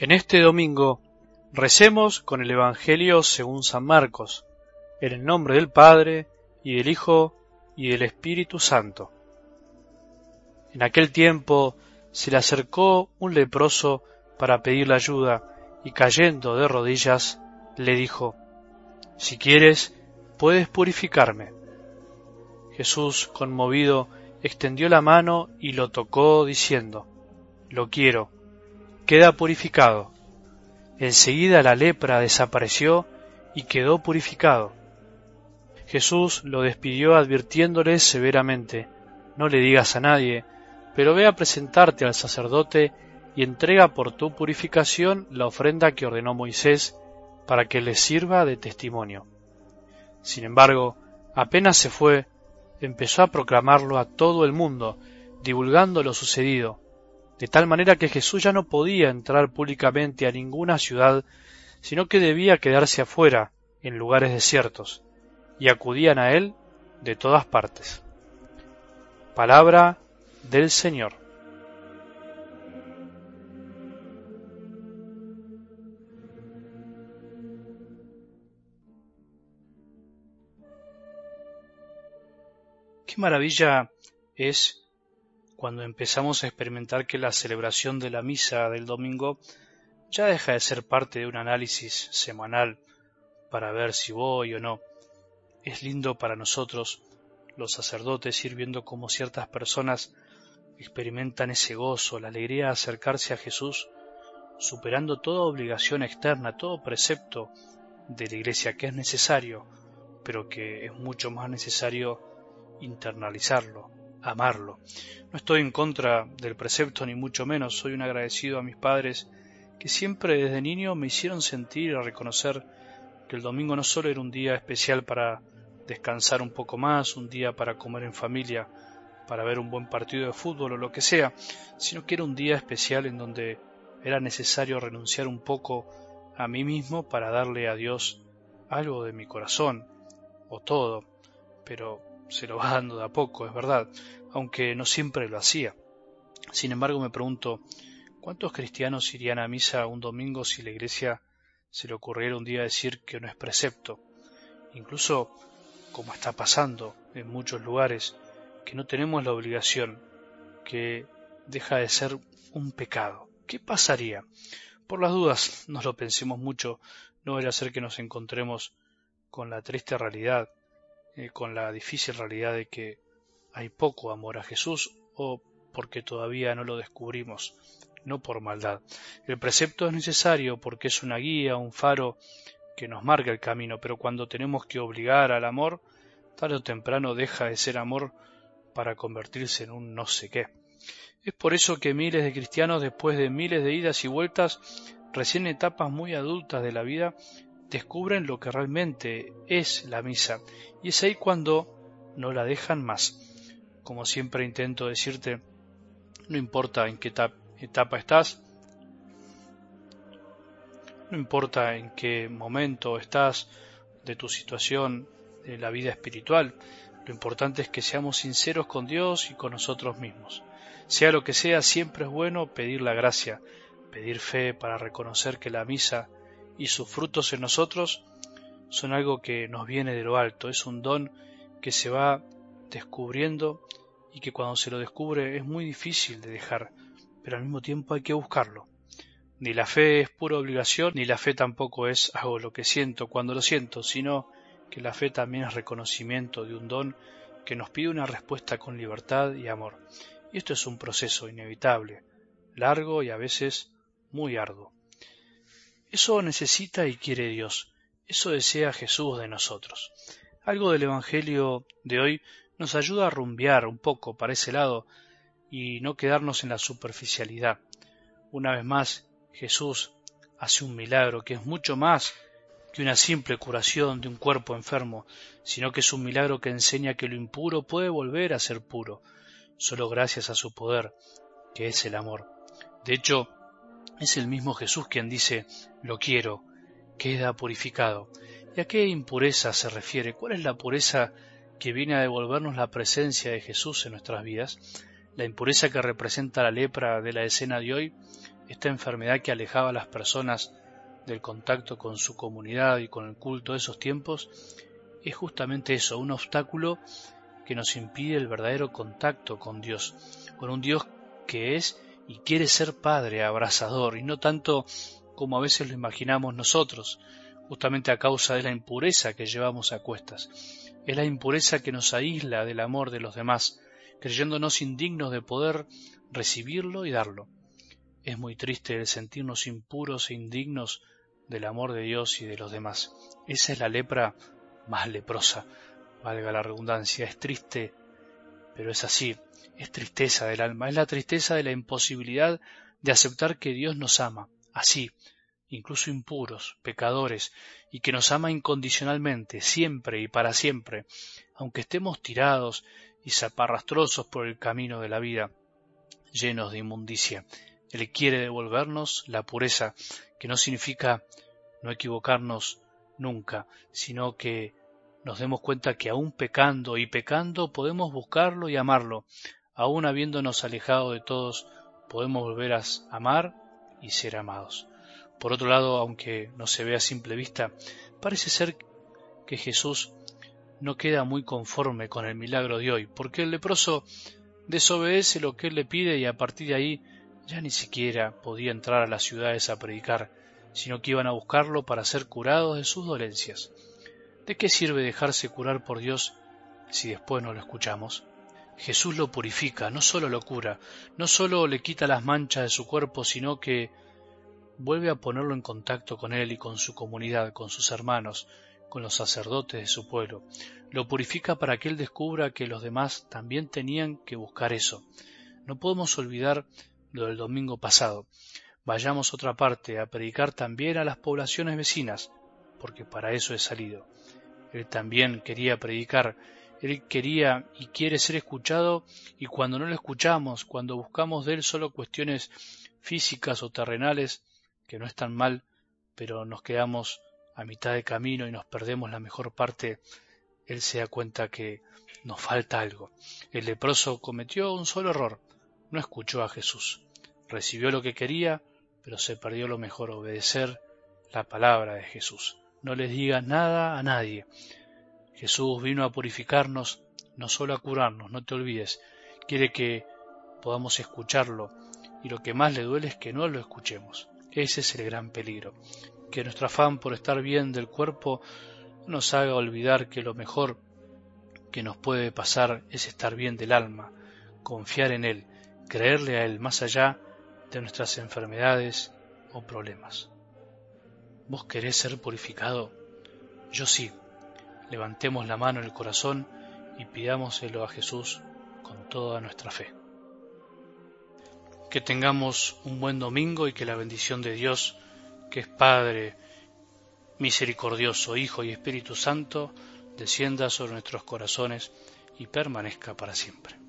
En este domingo recemos con el Evangelio según San Marcos, en el nombre del Padre, y del Hijo, y del Espíritu Santo. En aquel tiempo se le acercó un leproso para pedirle ayuda, y cayendo de rodillas, le dijo, Si quieres, puedes purificarme. Jesús, conmovido, extendió la mano y lo tocó, diciendo, Lo quiero queda purificado. Enseguida la lepra desapareció y quedó purificado. Jesús lo despidió advirtiéndole severamente, no le digas a nadie, pero ve a presentarte al sacerdote y entrega por tu purificación la ofrenda que ordenó Moisés para que le sirva de testimonio. Sin embargo, apenas se fue, empezó a proclamarlo a todo el mundo, divulgando lo sucedido, de tal manera que Jesús ya no podía entrar públicamente a ninguna ciudad, sino que debía quedarse afuera, en lugares desiertos, y acudían a él de todas partes. Palabra del Señor. Qué maravilla es cuando empezamos a experimentar que la celebración de la misa del domingo ya deja de ser parte de un análisis semanal para ver si voy o no. Es lindo para nosotros, los sacerdotes, ir viendo cómo ciertas personas experimentan ese gozo, la alegría de acercarse a Jesús, superando toda obligación externa, todo precepto de la Iglesia que es necesario, pero que es mucho más necesario internalizarlo, amarlo. No estoy en contra del precepto ni mucho menos, soy un agradecido a mis padres que siempre desde niño me hicieron sentir y reconocer que el domingo no solo era un día especial para descansar un poco más, un día para comer en familia, para ver un buen partido de fútbol o lo que sea, sino que era un día especial en donde era necesario renunciar un poco a mí mismo para darle a Dios algo de mi corazón, o todo, pero se lo va dando de a poco, es verdad, aunque no siempre lo hacía. Sin embargo, me pregunto, ¿cuántos cristianos irían a misa un domingo si la iglesia se le ocurriera un día decir que no es precepto? Incluso, como está pasando en muchos lugares, que no tenemos la obligación, que deja de ser un pecado. ¿Qué pasaría? Por las dudas, no lo pensemos mucho, no vaya a ser que nos encontremos con la triste realidad eh, con la difícil realidad de que hay poco amor a Jesús o porque todavía no lo descubrimos, no por maldad. El precepto es necesario porque es una guía, un faro que nos marca el camino, pero cuando tenemos que obligar al amor, tarde o temprano deja de ser amor para convertirse en un no sé qué. Es por eso que miles de cristianos, después de miles de idas y vueltas, recién etapas muy adultas de la vida, descubren lo que realmente es la misa y es ahí cuando no la dejan más. Como siempre intento decirte, no importa en qué etapa estás, no importa en qué momento estás de tu situación de la vida espiritual, lo importante es que seamos sinceros con Dios y con nosotros mismos. Sea lo que sea, siempre es bueno pedir la gracia, pedir fe para reconocer que la misa y sus frutos en nosotros son algo que nos viene de lo alto, es un don que se va descubriendo y que cuando se lo descubre es muy difícil de dejar, pero al mismo tiempo hay que buscarlo. Ni la fe es pura obligación, ni la fe tampoco es hago lo que siento cuando lo siento, sino que la fe también es reconocimiento de un don que nos pide una respuesta con libertad y amor. Y esto es un proceso inevitable, largo y a veces muy arduo. Eso necesita y quiere Dios. Eso desea Jesús de nosotros. Algo del Evangelio de hoy nos ayuda a rumbear un poco para ese lado y no quedarnos en la superficialidad. Una vez más, Jesús hace un milagro que es mucho más que una simple curación de un cuerpo enfermo, sino que es un milagro que enseña que lo impuro puede volver a ser puro, solo gracias a su poder, que es el amor. De hecho, es el mismo Jesús quien dice, lo quiero, queda purificado. ¿Y a qué impureza se refiere? ¿Cuál es la pureza que viene a devolvernos la presencia de Jesús en nuestras vidas? La impureza que representa la lepra de la escena de hoy esta enfermedad que alejaba a las personas del contacto con su comunidad y con el culto de esos tiempos, es justamente eso, un obstáculo que nos impide el verdadero contacto con Dios, con un Dios que es y quiere ser Padre abrazador, y no tanto como a veces lo imaginamos nosotros, justamente a causa de la impureza que llevamos a cuestas. Es la impureza que nos aísla del amor de los demás, creyéndonos indignos de poder recibirlo y darlo. Es muy triste el sentirnos impuros e indignos del amor de Dios y de los demás. Esa es la lepra más leprosa, valga la redundancia. Es triste, pero es así. Es tristeza del alma, es la tristeza de la imposibilidad de aceptar que Dios nos ama, así, incluso impuros, pecadores, y que nos ama incondicionalmente, siempre y para siempre, aunque estemos tirados y zaparrastrosos por el camino de la vida, llenos de inmundicia. Él quiere devolvernos la pureza, que no significa no equivocarnos nunca, sino que nos demos cuenta que aún pecando y pecando podemos buscarlo y amarlo, aún habiéndonos alejado de todos, podemos volver a amar y ser amados. Por otro lado, aunque no se vea a simple vista, parece ser que Jesús no queda muy conforme con el milagro de hoy, porque el leproso desobedece lo que él le pide y a partir de ahí ya ni siquiera podía entrar a las ciudades a predicar, sino que iban a buscarlo para ser curados de sus dolencias. ¿De qué sirve dejarse curar por Dios si después no lo escuchamos? Jesús lo purifica, no solo lo cura, no solo le quita las manchas de su cuerpo, sino que vuelve a ponerlo en contacto con él y con su comunidad, con sus hermanos, con los sacerdotes de su pueblo. Lo purifica para que él descubra que los demás también tenían que buscar eso. No podemos olvidar lo del domingo pasado. Vayamos otra parte a predicar también a las poblaciones vecinas, porque para eso he salido. Él también quería predicar, él quería y quiere ser escuchado y cuando no lo escuchamos, cuando buscamos de él solo cuestiones físicas o terrenales, que no están mal, pero nos quedamos a mitad de camino y nos perdemos la mejor parte, él se da cuenta que nos falta algo. El leproso cometió un solo error, no escuchó a Jesús. Recibió lo que quería, pero se perdió lo mejor, obedecer la palabra de Jesús. No les diga nada a nadie. Jesús vino a purificarnos, no solo a curarnos, no te olvides. Quiere que podamos escucharlo y lo que más le duele es que no lo escuchemos. Ese es el gran peligro. Que nuestro afán por estar bien del cuerpo nos haga olvidar que lo mejor que nos puede pasar es estar bien del alma, confiar en Él, creerle a Él más allá de nuestras enfermedades o problemas. ¿Vos querés ser purificado? Yo sí. Levantemos la mano en el corazón y pidámoselo a Jesús con toda nuestra fe. Que tengamos un buen domingo y que la bendición de Dios, que es Padre, misericordioso, Hijo y Espíritu Santo, descienda sobre nuestros corazones y permanezca para siempre.